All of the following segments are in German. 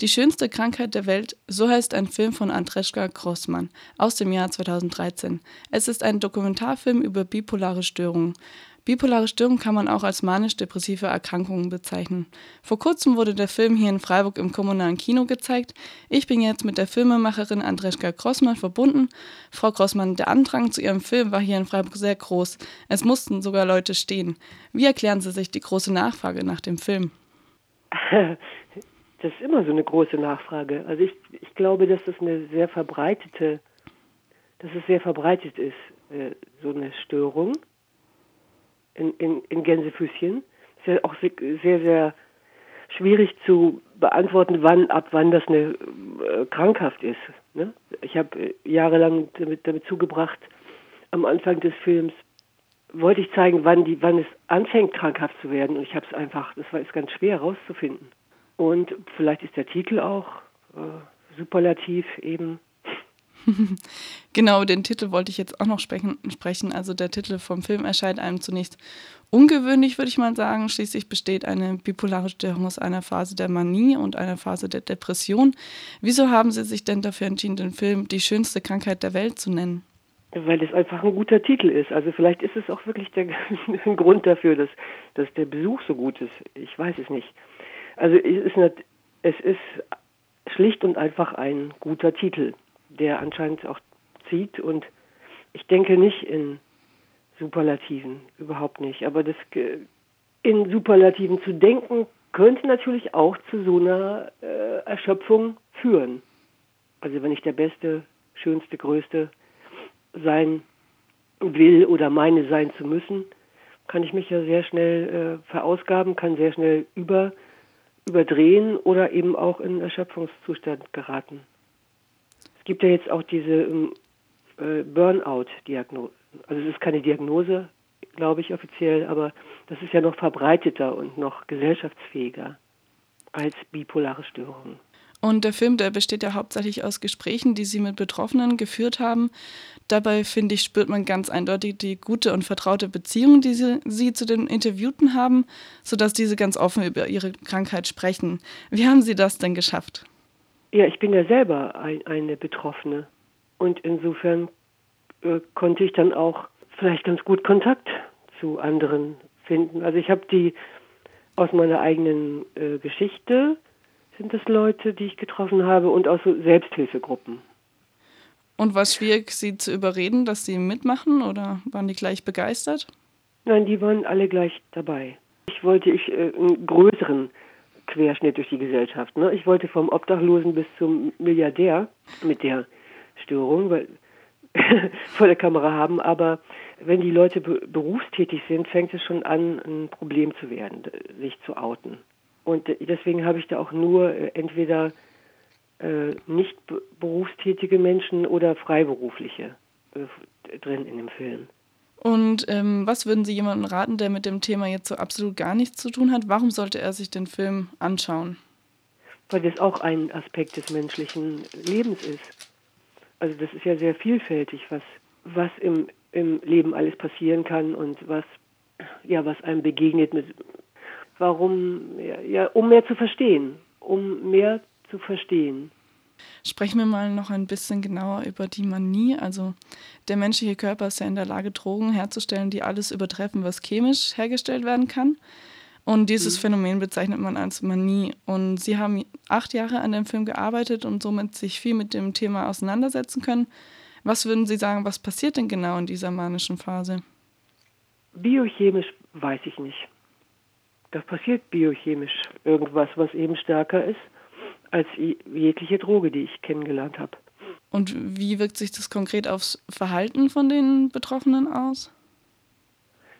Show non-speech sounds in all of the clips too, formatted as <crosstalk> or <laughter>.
Die schönste Krankheit der Welt, so heißt ein Film von Andreschka Grossmann aus dem Jahr 2013. Es ist ein Dokumentarfilm über bipolare Störungen. Bipolare Störung kann man auch als manisch-depressive Erkrankungen bezeichnen. Vor kurzem wurde der Film hier in Freiburg im kommunalen Kino gezeigt. Ich bin jetzt mit der Filmemacherin Andreschka Grossmann verbunden. Frau Grossmann, der Andrang zu Ihrem Film war hier in Freiburg sehr groß. Es mussten sogar Leute stehen. Wie erklären Sie sich die große Nachfrage nach dem Film? <laughs> Das ist immer so eine große Nachfrage. Also ich, ich glaube, dass das eine sehr verbreitete, dass es sehr verbreitet ist, äh, so eine Störung in, in, in Gänsefüßchen. Ist ja auch sehr, sehr schwierig zu beantworten, wann, ab wann das eine äh, krankhaft ist. Ne? Ich habe äh, jahrelang damit, damit zugebracht, am Anfang des Films wollte ich zeigen, wann, die, wann es anfängt, krankhaft zu werden. Und ich habe es einfach, das war ist ganz schwer herauszufinden. Und vielleicht ist der Titel auch äh, superlativ eben <laughs> genau, den Titel wollte ich jetzt auch noch sprechen, sprechen. Also der Titel vom Film erscheint einem zunächst ungewöhnlich, würde ich mal sagen. Schließlich besteht eine bipolare Störung aus einer Phase der Manie und einer Phase der Depression. Wieso haben Sie sich denn dafür entschieden, den Film Die schönste Krankheit der Welt zu nennen? Weil es einfach ein guter Titel ist. Also vielleicht ist es auch wirklich der <laughs> Grund dafür, dass, dass der Besuch so gut ist. Ich weiß es nicht. Also es ist, nicht, es ist schlicht und einfach ein guter Titel der anscheinend auch zieht. Und ich denke nicht in Superlativen, überhaupt nicht. Aber das in Superlativen zu denken, könnte natürlich auch zu so einer äh, Erschöpfung führen. Also wenn ich der Beste, Schönste, Größte sein will oder meine sein zu müssen, kann ich mich ja sehr schnell äh, verausgaben, kann sehr schnell über, überdrehen oder eben auch in Erschöpfungszustand geraten. Es gibt ja jetzt auch diese ähm, äh, Burnout-Diagnose. Also es ist keine Diagnose, glaube ich, offiziell, aber das ist ja noch verbreiteter und noch gesellschaftsfähiger als bipolare Störungen. Und der Film, der besteht ja hauptsächlich aus Gesprächen, die Sie mit Betroffenen geführt haben. Dabei, finde ich, spürt man ganz eindeutig die gute und vertraute Beziehung, die Sie, Sie zu den Interviewten haben, sodass diese ganz offen über Ihre Krankheit sprechen. Wie haben Sie das denn geschafft? Ja, ich bin ja selber ein, eine Betroffene. Und insofern äh, konnte ich dann auch vielleicht ganz gut Kontakt zu anderen finden. Also ich habe die aus meiner eigenen äh, Geschichte sind es Leute, die ich getroffen habe und aus so Selbsthilfegruppen. Und war es schwierig, sie zu überreden, dass sie mitmachen oder waren die gleich begeistert? Nein, die waren alle gleich dabei. Ich wollte ich äh, einen größeren Querschnitt durch die Gesellschaft. Ne? Ich wollte vom Obdachlosen bis zum Milliardär mit der Störung weil, <laughs> vor der Kamera haben, aber wenn die Leute be berufstätig sind, fängt es schon an, ein Problem zu werden, sich zu outen. Und deswegen habe ich da auch nur äh, entweder äh, nicht berufstätige Menschen oder Freiberufliche äh, drin in dem Film. Und ähm, was würden Sie jemandem raten, der mit dem Thema jetzt so absolut gar nichts zu tun hat? Warum sollte er sich den Film anschauen? Weil das auch ein Aspekt des menschlichen Lebens ist. Also das ist ja sehr vielfältig, was, was im, im Leben alles passieren kann und was, ja, was einem begegnet mit warum, ja, um mehr zu verstehen, um mehr zu verstehen. Sprechen wir mal noch ein bisschen genauer über die Manie. Also der menschliche Körper ist ja in der Lage, Drogen herzustellen, die alles übertreffen, was chemisch hergestellt werden kann. Und dieses mhm. Phänomen bezeichnet man als Manie. Und Sie haben acht Jahre an dem Film gearbeitet und somit sich viel mit dem Thema auseinandersetzen können. Was würden Sie sagen, was passiert denn genau in dieser manischen Phase? Biochemisch weiß ich nicht. Da passiert biochemisch irgendwas, was eben stärker ist als jegliche Droge, die ich kennengelernt habe. Und wie wirkt sich das konkret aufs Verhalten von den Betroffenen aus?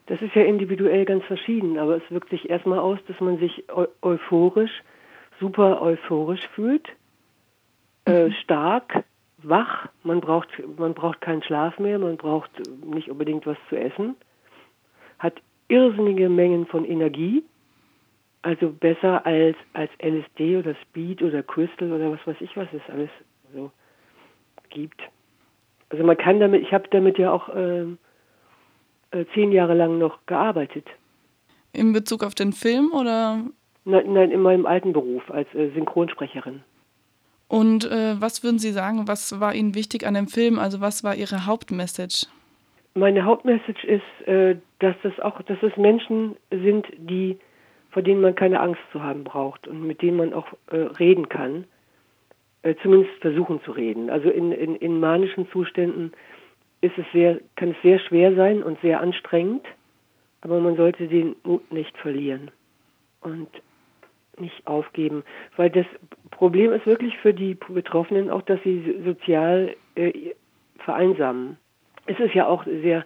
Das ist ja individuell ganz verschieden, aber es wirkt sich erstmal aus, dass man sich eu euphorisch, super euphorisch fühlt, äh, mhm. stark, wach, man braucht, man braucht keinen Schlaf mehr, man braucht nicht unbedingt was zu essen, hat irrsinnige Mengen von Energie, also besser als, als LSD oder Speed oder Crystal oder was weiß ich, was es alles so gibt. Also man kann damit, ich habe damit ja auch ähm, äh, zehn Jahre lang noch gearbeitet. In Bezug auf den Film oder? Nein, nein, in meinem alten Beruf als äh, Synchronsprecherin. Und äh, was würden Sie sagen, was war Ihnen wichtig an dem Film? Also was war Ihre Hauptmessage? Meine Hauptmessage ist, äh, dass das auch, dass es Menschen sind, die vor denen man keine Angst zu haben braucht und mit denen man auch äh, reden kann, äh, zumindest versuchen zu reden. Also in, in, in manischen Zuständen ist es sehr, kann es sehr schwer sein und sehr anstrengend, aber man sollte den Mut nicht verlieren und nicht aufgeben, weil das Problem ist wirklich für die Betroffenen auch, dass sie sozial äh, vereinsamen. Es ist ja auch sehr,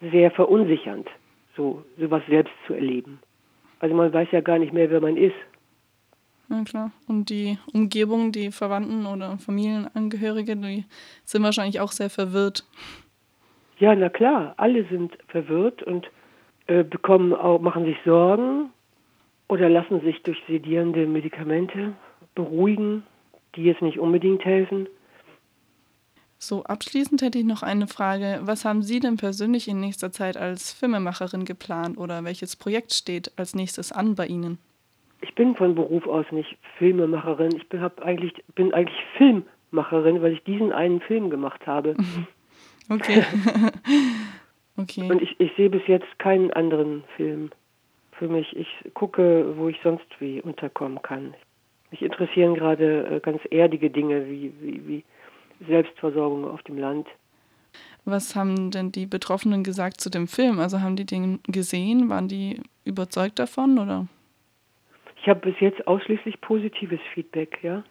sehr verunsichernd, so sowas selbst zu erleben. Also man weiß ja gar nicht mehr, wer man ist. Ja klar. Und die Umgebung, die Verwandten oder Familienangehörige, die sind wahrscheinlich auch sehr verwirrt. Ja, na klar, alle sind verwirrt und äh, bekommen auch, machen sich Sorgen oder lassen sich durch sedierende Medikamente beruhigen, die jetzt nicht unbedingt helfen. So, abschließend hätte ich noch eine Frage. Was haben Sie denn persönlich in nächster Zeit als Filmemacherin geplant oder welches Projekt steht als nächstes an bei Ihnen? Ich bin von Beruf aus nicht Filmemacherin. Ich bin, eigentlich, bin eigentlich Filmmacherin, weil ich diesen einen Film gemacht habe. <laughs> Okay. <laughs> okay. Und ich, ich sehe bis jetzt keinen anderen Film für mich. Ich gucke, wo ich sonst wie unterkommen kann. Mich interessieren gerade äh, ganz erdige Dinge wie, wie, wie Selbstversorgung auf dem Land. Was haben denn die Betroffenen gesagt zu dem Film? Also haben die den gesehen? Waren die überzeugt davon oder? Ich habe bis jetzt ausschließlich positives Feedback, ja.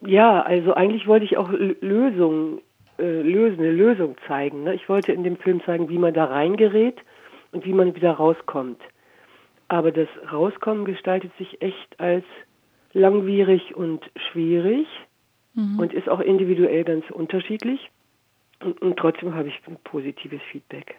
Ja, also eigentlich wollte ich auch Lösungen äh, lösen, eine Lösung zeigen. Ne? Ich wollte in dem Film zeigen, wie man da reingerät und wie man wieder rauskommt. Aber das Rauskommen gestaltet sich echt als langwierig und schwierig mhm. und ist auch individuell ganz unterschiedlich. Und, und trotzdem habe ich positives Feedback.